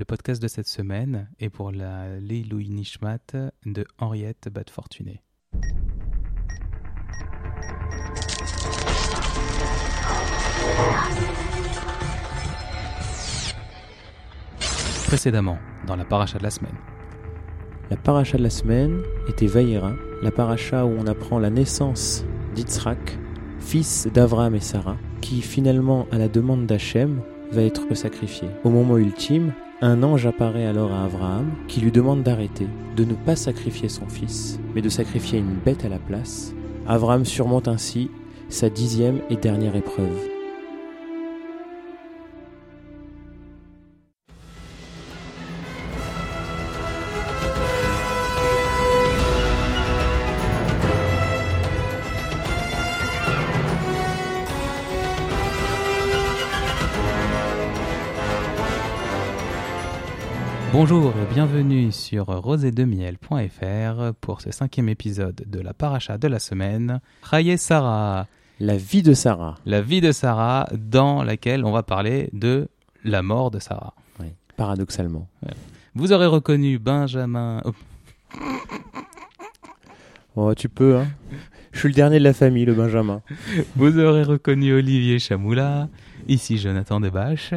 Le podcast de cette semaine est pour la Leiloui Nishmat de Henriette Bad Fortuné. Précédemment, dans la paracha de la semaine. La paracha de la semaine était Vaïra, la paracha où on apprend la naissance d'Yitzhak, fils d'Avraham et Sarah, qui finalement, à la demande d'Hachem, va être sacrifié. Au moment ultime, un ange apparaît alors à Abraham qui lui demande d'arrêter, de ne pas sacrifier son fils, mais de sacrifier une bête à la place. Abraham surmonte ainsi sa dixième et dernière épreuve. Bonjour et bienvenue sur rosédemiel.fr pour ce cinquième épisode de la paracha de la semaine, Raye Sarah. La vie de Sarah. La vie de Sarah dans laquelle on va parler de la mort de Sarah. Oui, paradoxalement. Vous aurez reconnu Benjamin... oh, Oh, tu peux, hein. Je suis le dernier de la famille, le Benjamin. Vous aurez reconnu Olivier Chamoula, ici Jonathan Debache.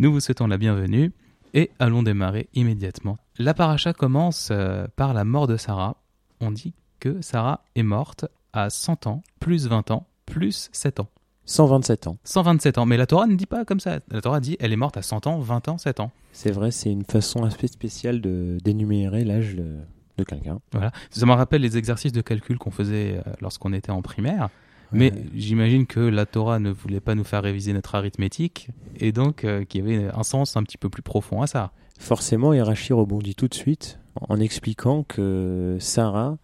Nous vous souhaitons la bienvenue et allons démarrer immédiatement. La paracha commence euh, par la mort de Sarah. On dit que Sarah est morte à 100 ans, plus 20 ans, plus 7 ans. 127 ans. 127 ans. Mais la Torah ne dit pas comme ça. La Torah dit elle est morte à 100 ans, 20 ans, 7 ans. C'est vrai, c'est une façon assez spéciale de d'énumérer l'âge de, de quelqu'un. Voilà. Ça me rappelle les exercices de calcul qu'on faisait euh, lorsqu'on était en primaire. Mais Ouais. j'imagine que la Torah ne voulait pas nous faire réviser notre arithmétique et donc euh, qu'il y avait un sens un petit peu plus profond à ça. Forcément, Hirachi rebondit tout de suite en expliquant que Sarah,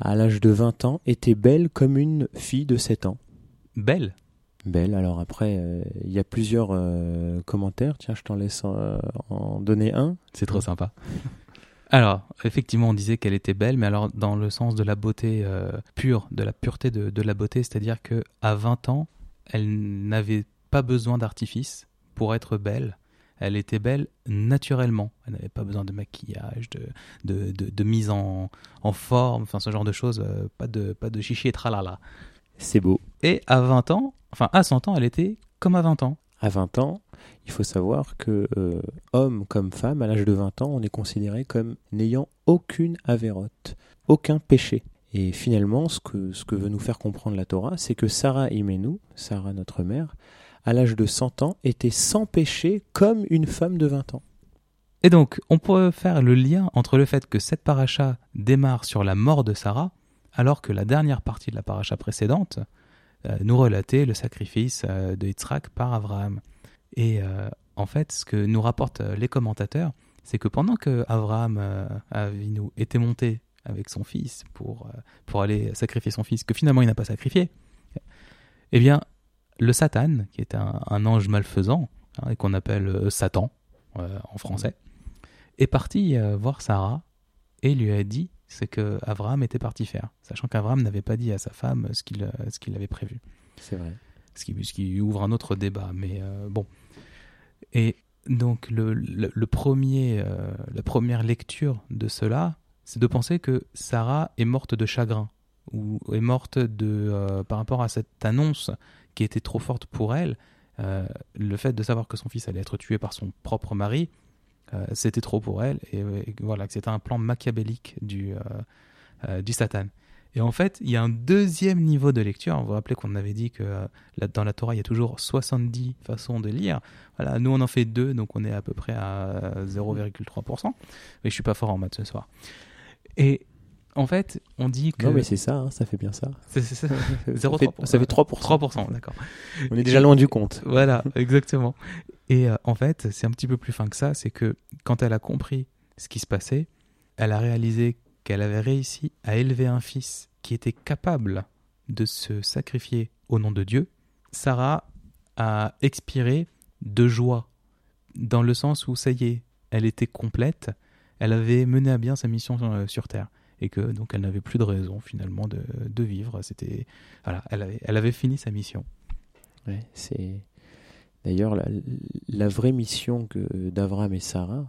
à l'âge de 20 ans, était belle comme une fille de 7 ans. Belle? Belle, alors après, euh, il y a plusieurs euh, commentaires. Tiens, je t'en laisse euh, en donner un. C'est trop sympa. Alors, effectivement, on disait qu'elle était belle, mais alors dans le sens de la beauté euh, pure, de la pureté de, de la beauté, c'est-à-dire que à 20 ans, elle n'avait pas besoin d'artifice pour être belle. Elle était belle naturellement. Elle n'avait pas besoin de maquillage, de, de, de, de mise en, en forme, enfin ce genre de choses. euh, pas de pas de chichi et tralala. C'est beau. Et à 20 ans, enfin à 100 ans, elle était comme à 20 ans. À 20 ans, il faut savoir que euh, homme comme femme, à l'âge de 20 ans, on est considéré comme n'ayant aucune avérote, aucun péché. Et finalement, ce que, veut nous faire comprendre la Torah, c'est que Sarah Imenu, Sarah notre mère, à l'âge de 100 ans, était sans péché comme une femme de 20 ans. Et donc, on peut faire le lien entre le fait que cette paracha démarre sur la mort de Sarah, alors que la dernière partie de la paracha précédente nous relatait le sacrifice euh, de Yitzhak par Abraham. Et euh, en fait, ce que nous rapportent euh, les commentateurs, c'est que pendant que Abraham euh, Avinu était monté avec son fils pour, euh, pour aller sacrifier son fils, que finalement il n'a pas sacrifié, eh bien, le Satan, qui est un, ange malfaisant, hein, et qu'on appelle euh, Satan euh, en français, est parti euh, voir Sarah et lui a dit ce que Abraham était parti faire, sachant qu'Abraham n'avait pas dit à sa femme ce qu'il euh, ce qu'il avait prévu. C'est vrai. Ce qui, ce qui ouvre un autre débat, mais euh, bon. Et donc, le, le, le premier, euh, la première lecture de cela, c'est de penser que Sarah est morte de chagrin, ou est morte de, euh, par rapport à cette annonce qui était trop forte pour elle. euh, le fait de savoir que son fils allait être tué par son propre mari, euh, c'était trop pour elle, et, et voilà, que c'était un plan machiavélique du, euh, euh, du Satan. Et en fait, il y a un deuxième niveau de lecture. Vous vous rappelez qu'on avait dit que euh, dans la Torah, il y a toujours 70 façons de lire. Voilà, nous, on en fait deux, donc on est à peu près à 0,3%. Mais je suis pas fort en maths ce soir. Et en fait, on dit que... Non, mais c'est ça, hein, ça fait bien ça. C'est- ça. Ça fait, 0,3%. ça fait 3%. 3%, d'accord. On est déjà loin du compte. Voilà, exactement. Et euh, en fait, c'est un petit peu plus fin que ça, c'est que quand elle a compris ce qui se passait, elle a réalisé qu'elle avait réussi à élever un fils qui était capable de se sacrifier au nom de Dieu. Sarah a expiré de joie, dans le sens où ça y est, elle était complète, elle avait mené à bien sa mission euh, sur Terre. Et que donc elle n'avait plus de raison finalement de, de vivre. C'était voilà, elle avait, elle avait fini sa mission. Ouais, c'est d'ailleurs la, vraie mission que d'Abraham et Sarah,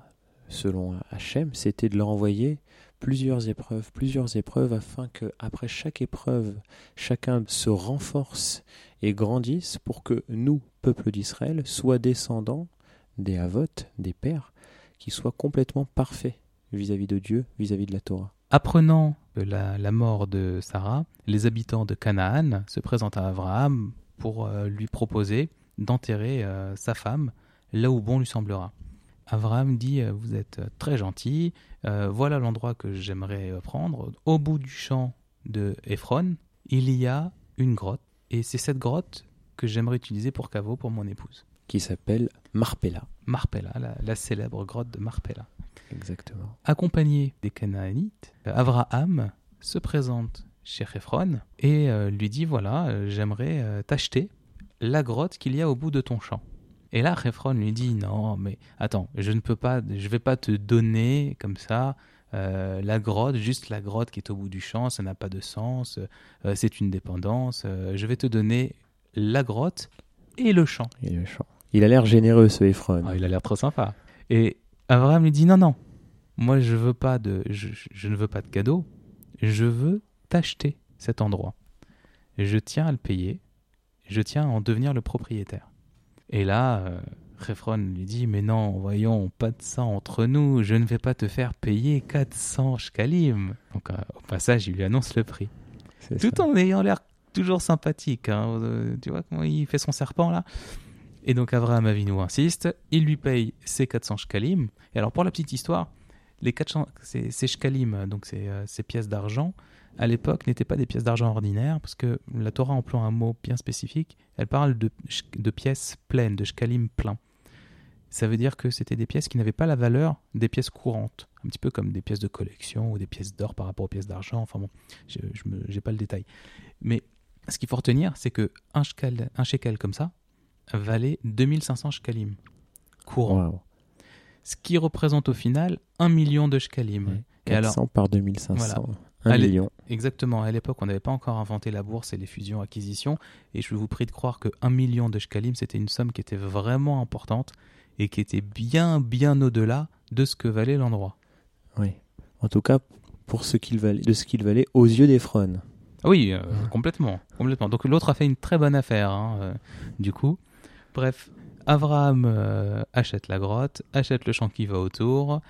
selon Hachem, c'était de leur envoyer plusieurs épreuves, plusieurs épreuves, afin que après chaque épreuve, chacun se renforce et grandisse pour que nous, peuple d'Israël, soient descendants des Havot, des pères, qui soient complètement parfaits vis-à-vis de Dieu, vis-à-vis de la Torah. Apprenant la, la, mort de Sarah, les habitants de Canaan se présentent à Abraham pour euh, lui proposer d'enterrer euh, sa femme là où bon lui semblera. Abraham dit euh, Vous êtes très gentil, voilà l'endroit que j'aimerais prendre. Au bout du champ de Ephron, il y a une grotte, et c'est cette grotte que j'aimerais utiliser pour caveau pour mon épouse. Qui s'appelle Marpella. Marpella, la, la célèbre grotte de Marpella. Exactement. Accompagné des Canaanites, Abraham se présente chez Ephron et euh, lui dit voilà, euh, j'aimerais euh, t'acheter la grotte qu'il y a au bout de ton champ. Et là, Ephron lui dit non, mais attends, je ne peux pas, je vais pas te donner comme ça la grotte, juste la grotte qui est au bout du champ, ça n'a pas de sens, c'est une dépendance. je vais te donner la grotte et le champ. Et le champ. Il a l'air généreux, ce Ephron. Ah, il a l'air trop sympa. Et Abraham lui dit non, non, moi je veux pas de, je, je ne veux pas de cadeau, je veux t'acheter cet endroit. Je tiens à le payer, je tiens à en devenir le propriétaire. Et là, euh, lui dit Mais non, voyons, pas de ça entre nous, je ne vais pas te faire payer 400 shkalim. Donc, euh, au passage, il lui annonce le prix. Tout en ayant l'air toujours sympathique. Hein. Euh, tu vois comment il fait son serpent là? Et donc, Abraham Avinu insiste il lui paye ses 400 shkalim. Et alors, pour la petite histoire, les 400, ces, ces shkalim, donc ces, euh, ces pièces d'argent, à l'époque n'étaient pas des pièces d'argent ordinaires, parce que la Torah emploie un mot bien spécifique. Elle parle de, pièces pleines, de shkalim pleins. Ça veut dire que c'était des pièces qui n'avaient pas la valeur des pièces courantes, un petit peu comme des pièces de collection ou des pièces d'or par rapport aux pièces d'argent. Enfin bon, je n'ai pas le détail. Mais ce qu'il faut retenir, c'est que un, un shekel comme ça valait 2500 shkalim courants. Ce qui représente au final 1 million de shkalim. 400 par 2500. 1 million. Exactement. À l'époque, on n'avait pas encore inventé la bourse et les fusions-acquisitions. Et je vous prie de croire que 1 million de shkalim, c'était une somme qui était vraiment importante et qui était bien, bien au-delà de ce que valait l'endroit. Oui. En tout cas, pour ce qu'il valait, de ce qu'il valait aux yeux d'Ephron. Oui, euh, complètement, complètement. Donc l'autre a fait une très bonne affaire, hein, euh, du coup. Bref, Abraham euh, achète la grotte, achète le champ qui va autour,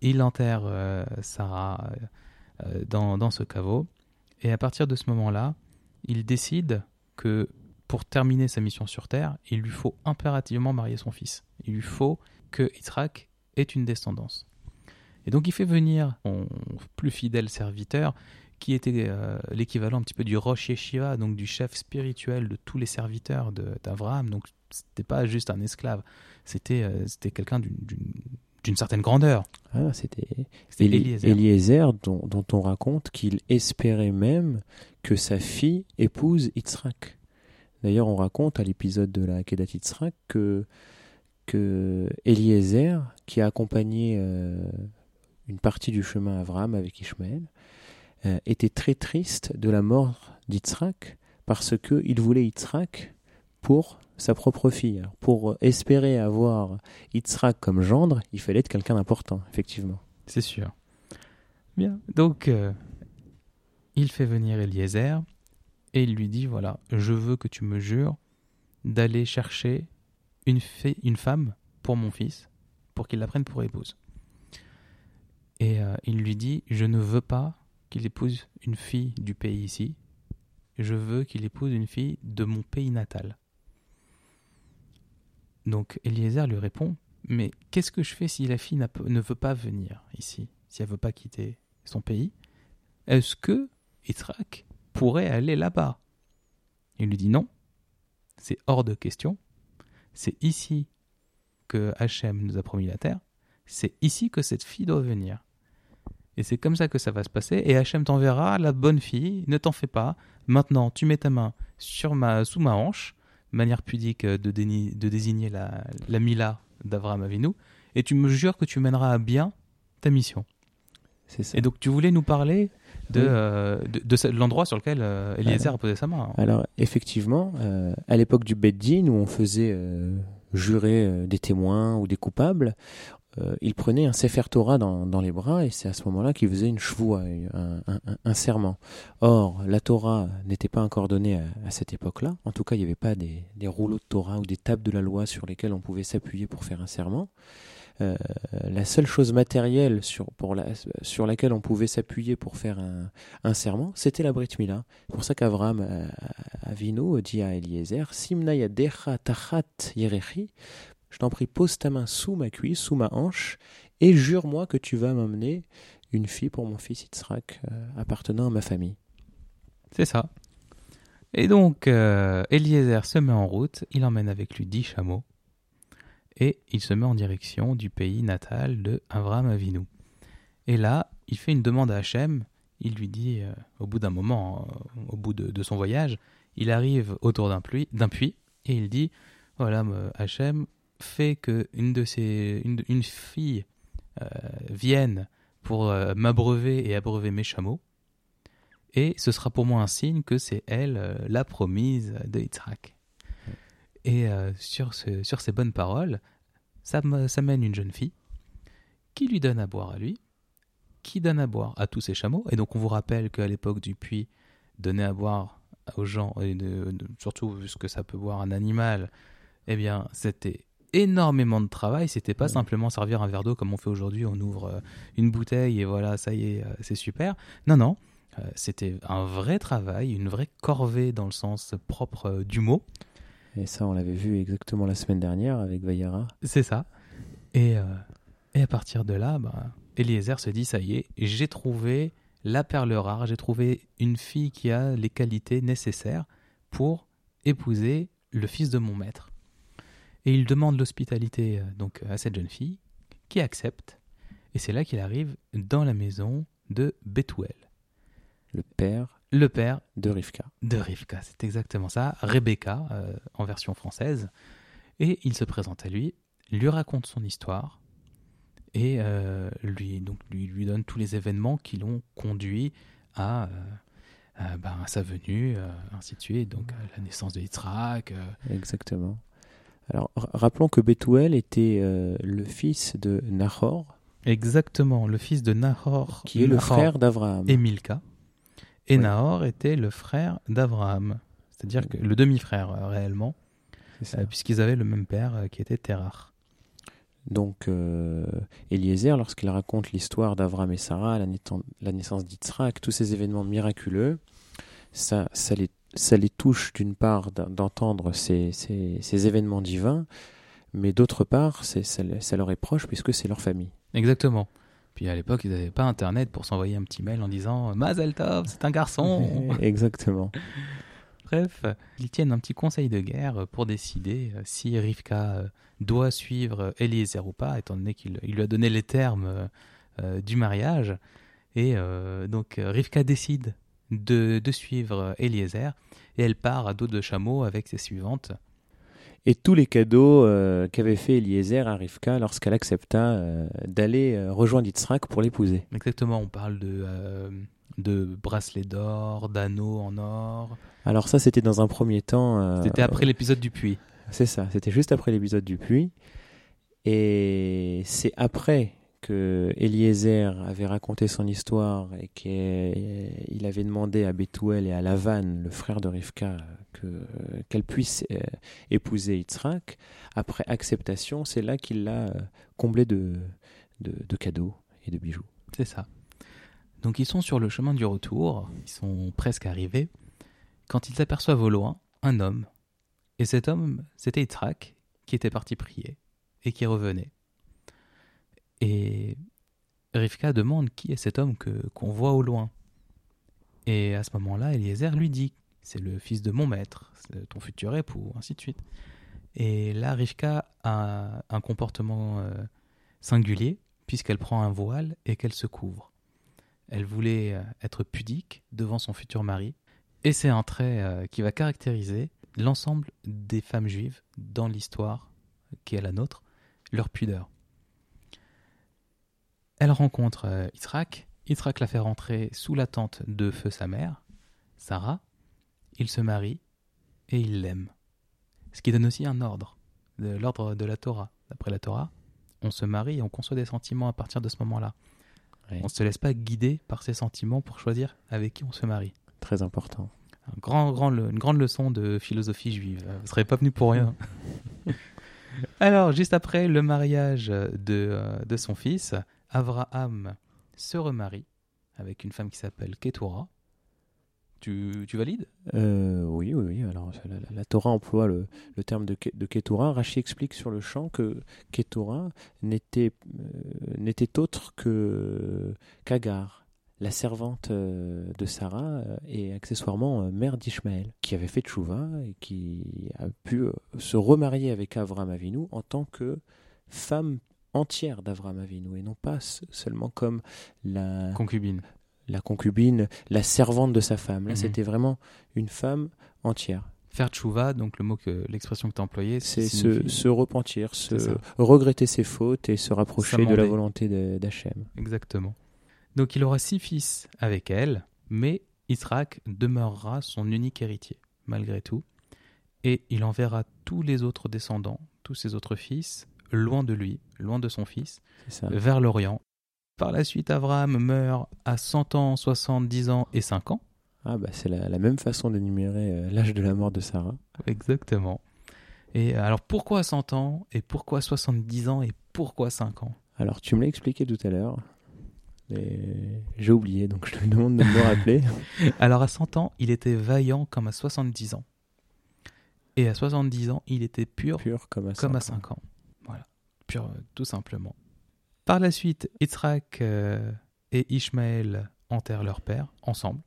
il enterre Sarah euh, dans, ce caveau. Et à partir de ce moment-là, il décide que pour terminer sa mission sur Terre, il lui faut impérativement marier son fils. Il lui faut que Yitzhak ait une descendance. Et donc il fait venir son plus fidèle serviteur, qui était euh, l'équivalent un petit peu du Rosh Yeshiva, donc du chef spirituel de tous les serviteurs d'Abraham. C'était pas juste un esclave, c'était euh, c'était quelqu'un d'une certaine grandeur. Ah, c'était Eliezer, dont, dont, on raconte qu'il espérait même que sa fille épouse Yitzhak. D'ailleurs, on raconte à l'épisode de la Kedat Yitzhak que, que Eliezer, qui a accompagné euh, une partie du chemin Abraham avec Ishmaël, euh, était très triste de la mort d'Yitzhak parce qu'il voulait Yitzhak pour sa propre fille. pour espérer avoir Yitzhak comme gendre, il fallait être quelqu'un d'important, effectivement. C'est sûr. Bien. Donc, euh, il fait venir Eliezer et il lui dit voilà, je veux que tu me jures d'aller chercher une, une femme pour mon fils, pour qu'il la prenne pour épouse. Et euh, il lui dit je ne veux pas qu'il épouse une fille du pays ici, je veux qu'il épouse une fille de mon pays natal. Donc Eliezer lui répond Mais qu'est-ce que je fais si la fille ne veut pas venir ici, si elle veut pas quitter son pays? Est-ce que Yitzhak pourrait aller là-bas? Il lui dit Non, c'est hors de question. C'est ici que Hachem nous a promis la terre. C'est ici que cette fille doit venir. Et c'est comme ça que ça va se passer. Et Hachem t'enverra la bonne fille. Ne t'en fais pas. Maintenant, tu mets ta main sur sous ma hanche manière pudique euh, de, de désigner la, la Mila d'Avraham Avinu, et tu me jures que tu mèneras à bien ta mission. C'est ça. Et donc tu voulais nous parler de, euh, de, l'endroit sur lequel euh, Eliezer a posé sa main. Alors effectivement, à l'époque du Beddin, où on faisait jurer des témoins ou des coupables, euh, il prenait un Sefer Torah dans, les bras et c'est à ce moment-là qu'il faisait une chevoie, un, serment. Or, la Torah n'était pas encore donnée à, cette époque-là. En tout cas, il n'y avait pas des, rouleaux de Torah ou des tables de la loi sur lesquelles on pouvait s'appuyer pour faire un serment. Euh, la seule chose matérielle sur, pour la, sur laquelle on pouvait s'appuyer pour faire un, serment, c'était la Brit Mila. C'est pour ça qu'Avram euh, Avinu dit à Eliezer, tachat yerechi, je t'en prie, pose ta main sous ma cuisse, sous ma hanche, et jure-moi que tu vas m'amener une fille pour mon fils Yitzhak, euh, appartenant à ma famille. C'est ça. Et donc, euh, Eliezer se met en route, il emmène avec lui dix chameaux, et il se met en direction du pays natal de Avram Avinu. Et là, il fait une demande à Hachem, il lui dit, euh, au bout d'un moment, euh, au bout de, de, son voyage, il arrive autour d'un puits, puits, et il dit, voilà, Hachem, fait que une de ces une, une fille euh, vienne pour euh, m'abreuver et abreuver mes chameaux et ce sera pour moi un signe que c'est elle euh, la promise de Yitzhak. Et sur, ce, sur ces bonnes paroles, ça, ça mène une jeune fille qui lui donne à boire à lui, qui donne à boire à tous ses chameaux. Et donc on vous rappelle qu'à l'époque du puits, donner à boire aux gens, et surtout vu ce que ça peut boire un animal, eh bien c'était énormément de travail. C'était pas simplement servir un verre d'eau comme on fait aujourd'hui, on ouvre euh, une bouteille et voilà, ça y est, euh, c'est super. Non, non, euh, c'était un vrai travail, une vraie corvée dans le sens propre du mot. Et ça, on l'avait vu exactement la semaine dernière avec Vayara. C'est ça. Et, euh, et à partir de là, bah, Eliezer se dit, ça y est, j'ai trouvé la perle rare, j'ai trouvé une fille qui a les qualités nécessaires pour épouser le fils de mon maître. Et il demande l'hospitalité donc à cette jeune fille, qui accepte. Et c'est là qu'il arrive dans la maison de Bethuel. Le père le père de Rivka. De Rivka, c'est exactement ça. Rebecca, euh, en version française. Et il se présente à lui, lui raconte son histoire et euh, lui, donc, lui, lui donne tous les événements qui l'ont conduit à, euh, à, ben, à, sa venue, ainsi de suite, donc à la naissance de Yitzhak. Exactement. Alors, rappelons que Bethuel était le fils de Nahor. Exactement, le fils de Nahor. Qui est Nahor le frère d'Abraham. Et Milka. Et. Nahor était le frère d'Abraham, c'est-à-dire que le demi-frère euh, réellement, euh, puisqu'ils avaient le même père euh, qui était Terach. Donc euh, Eliezer, lorsqu'il raconte l'histoire d'Abraham et Sarah, la, naissance d'Yitzhak, tous ces événements miraculeux, ça, ça, les, ça les touche d'une part d'entendre ces, ces, ces, événements divins, mais d'autre part, ça, ça leur est proche puisque c'est leur famille. Exactement. Puis à l'époque, ils n'avaient pas Internet pour s'envoyer un petit mail en disant Mazel Tov, c'est un garçon. Exactement. Bref, ils tiennent un petit conseil de guerre pour décider si Rivka doit suivre Eliezer ou pas, étant donné qu'il lui a donné les termes euh, du mariage. Et euh, donc Rivka décide de, de, suivre Eliezer et elle part à dos de chameau avec ses suivantes et tous les cadeaux euh, qu'avait fait Eliezer à Rivka lorsqu'elle accepta euh, d'aller euh, rejoindre Yitzhak pour l'épouser. Exactement, on parle de, de bracelets d'or, d'anneaux en or. Alors ça, c'était dans un premier temps... c'était après l'épisode du puits. C'est ça, c'était juste après l'épisode du puits. Et c'est après que avait raconté son histoire et qu'il avait demandé à Bethuel et à Lavan, le frère de Rivka, qu'elle qu puisse euh, épouser Yitzhak, après acceptation, c'est là qu'il l'a euh, comblé de, cadeaux et de bijoux. C'est ça. Donc ils sont sur le chemin du retour, ils sont presque arrivés, quand ils aperçoivent au loin un homme. Et cet homme, c'était Yitzhak, qui était parti prier et qui revenait. Et Rivka demande qui est cet homme que qu'on voit au loin. Et à ce moment-là, Eliezer lui dit c'est le fils de mon maître, ton futur époux, ainsi de suite. Et là, Rivka a un comportement euh, singulier puisqu'elle prend un voile et qu'elle se couvre. Elle voulait euh, être pudique devant son futur mari. Et c'est un trait euh, qui va caractériser l'ensemble des femmes juives dans l'histoire qui est la nôtre, leur pudeur. Elle rencontre euh, Yitzhak. Yitzhak la fait rentrer sous la tente de feu sa mère, Sarah. Ils se marient et il l'aime. Ce qui donne aussi un ordre, l'ordre de la Torah. D'après la Torah, on se marie et on conçoit des sentiments à partir de ce moment-là. On ne se laisse pas guider par ses sentiments pour choisir avec qui on se marie. Très important. Un grand, une grande leçon de philosophie juive. Vous ne serez pas venu pour rien. Alors, juste après le mariage de, euh, de son fils, Abraham se remarie avec une femme qui s'appelle Ketura. Tu, tu valides? Euh, oui, oui, oui. Alors, la, Torah emploie le, terme de, de Ketura. Rachi explique sur le champ que Ketura n'était euh, autre que qu'Agar, la servante euh, de Sarah et accessoirement mère d'Ishmaël, qui avait fait tchouva et qui a pu se remarier avec Avram Avinu en tant que femme entière d'Avram Avinu et non pas seulement comme la, Concubine. la concubine, la servante de sa femme. Là, Mhm. c'était vraiment une femme entière. Faire tchouva, donc le mot que l'expression que tu as employée, C'est se, signifie- se repentir, se regretter ses fautes et se rapprocher de la volonté d'Hachem. Exactement. Donc il aura six fils avec elle, mais Israq demeurera son unique héritier, malgré tout. Et il enverra tous les autres descendants, tous ses autres fils, loin de lui, loin de son fils, vers l'Orient. Par la suite, Abraham meurt à 100 ans, 70 ans et 5 ans. Ah bah c'est la, la même façon d'énumérer euh, l'âge de la mort de Sarah. Exactement. Et alors pourquoi 100 ans et pourquoi 70 ans et pourquoi 5 ans? Alors tu me l'as expliqué tout à l'heure, mais j'ai oublié, donc je te demande de me le rappeler. Alors à 100 ans, il était vaillant comme à 70 ans. Et à 70 ans, il était pur Pur comme à comme à 5 ans. 5 ans. Pur tout simplement. Par la suite, Yitzhak euh, et Ishmaël enterrent leur père ensemble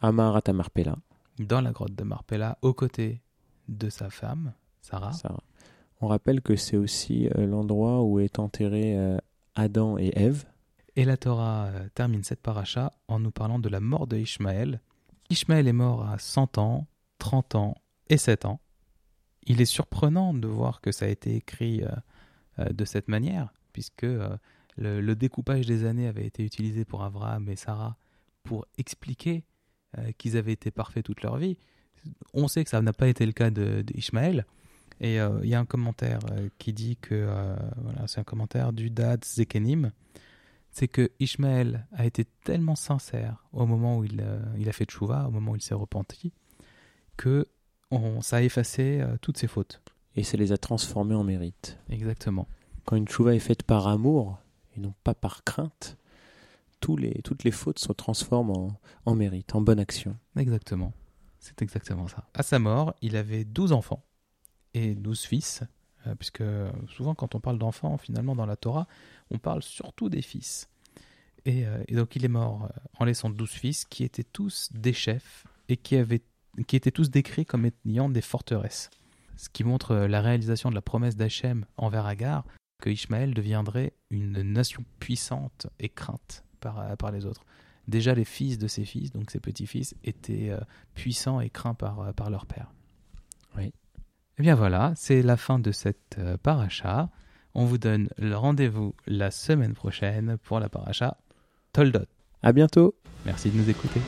Amar Atamarpela, dans la grotte de Marpella aux côtés de sa femme, Sarah. Sarah. On rappelle que c'est aussi euh, l'endroit où est enterré euh, Adam et Ève. Et la Torah termine cette paracha en nous parlant de la mort de Ishmaël. Ishmaël est mort à 100 ans, 30 ans et 7 ans. Il est surprenant de voir que ça a été écrit de cette manière, puisque euh, le, découpage des années avait été utilisé pour Abraham et Sarah pour expliquer euh, qu'ils avaient été parfaits toute leur vie. On sait que ça n'a pas été le cas de. Et euh, il y a un commentaire euh, qui dit que, euh, voilà, c'est un commentaire du Dad Zekenim, c'est que Ishmaël a été tellement sincère au moment où il, euh, a fait tchouva, au moment où il s'est repenti, que on, ça a effacé euh, toutes ses fautes. Et ça les a transformés en mérite. Exactement. Quand une chouva est faite par amour et non pas par crainte, tous les, toutes les fautes se transforment en, en mérite, en bonne action. Exactement. C'est exactement ça. À sa mort, il avait 12 enfants et 12 fils, euh, puisque souvent quand on parle d'enfants, finalement dans la Torah, on parle surtout des fils. Et, euh, et donc il est mort euh, en laissant 12 fils qui étaient tous des chefs et qui, avaient, qui étaient tous décrits comme ayant des forteresses. Ce qui montre euh, la réalisation de la promesse d'Hachem envers Agar, que Ishmaël deviendrait une nation puissante et crainte par, euh, par les autres. Déjà les fils de ses fils, donc ses petits-fils, étaient euh, puissants et craints par, par leur père. Oui. Eh bien voilà, c'est la fin de cette euh, paracha. On vous donne le rendez-vous la semaine prochaine pour la paracha Toldot. À bientôt! Merci de nous écouter.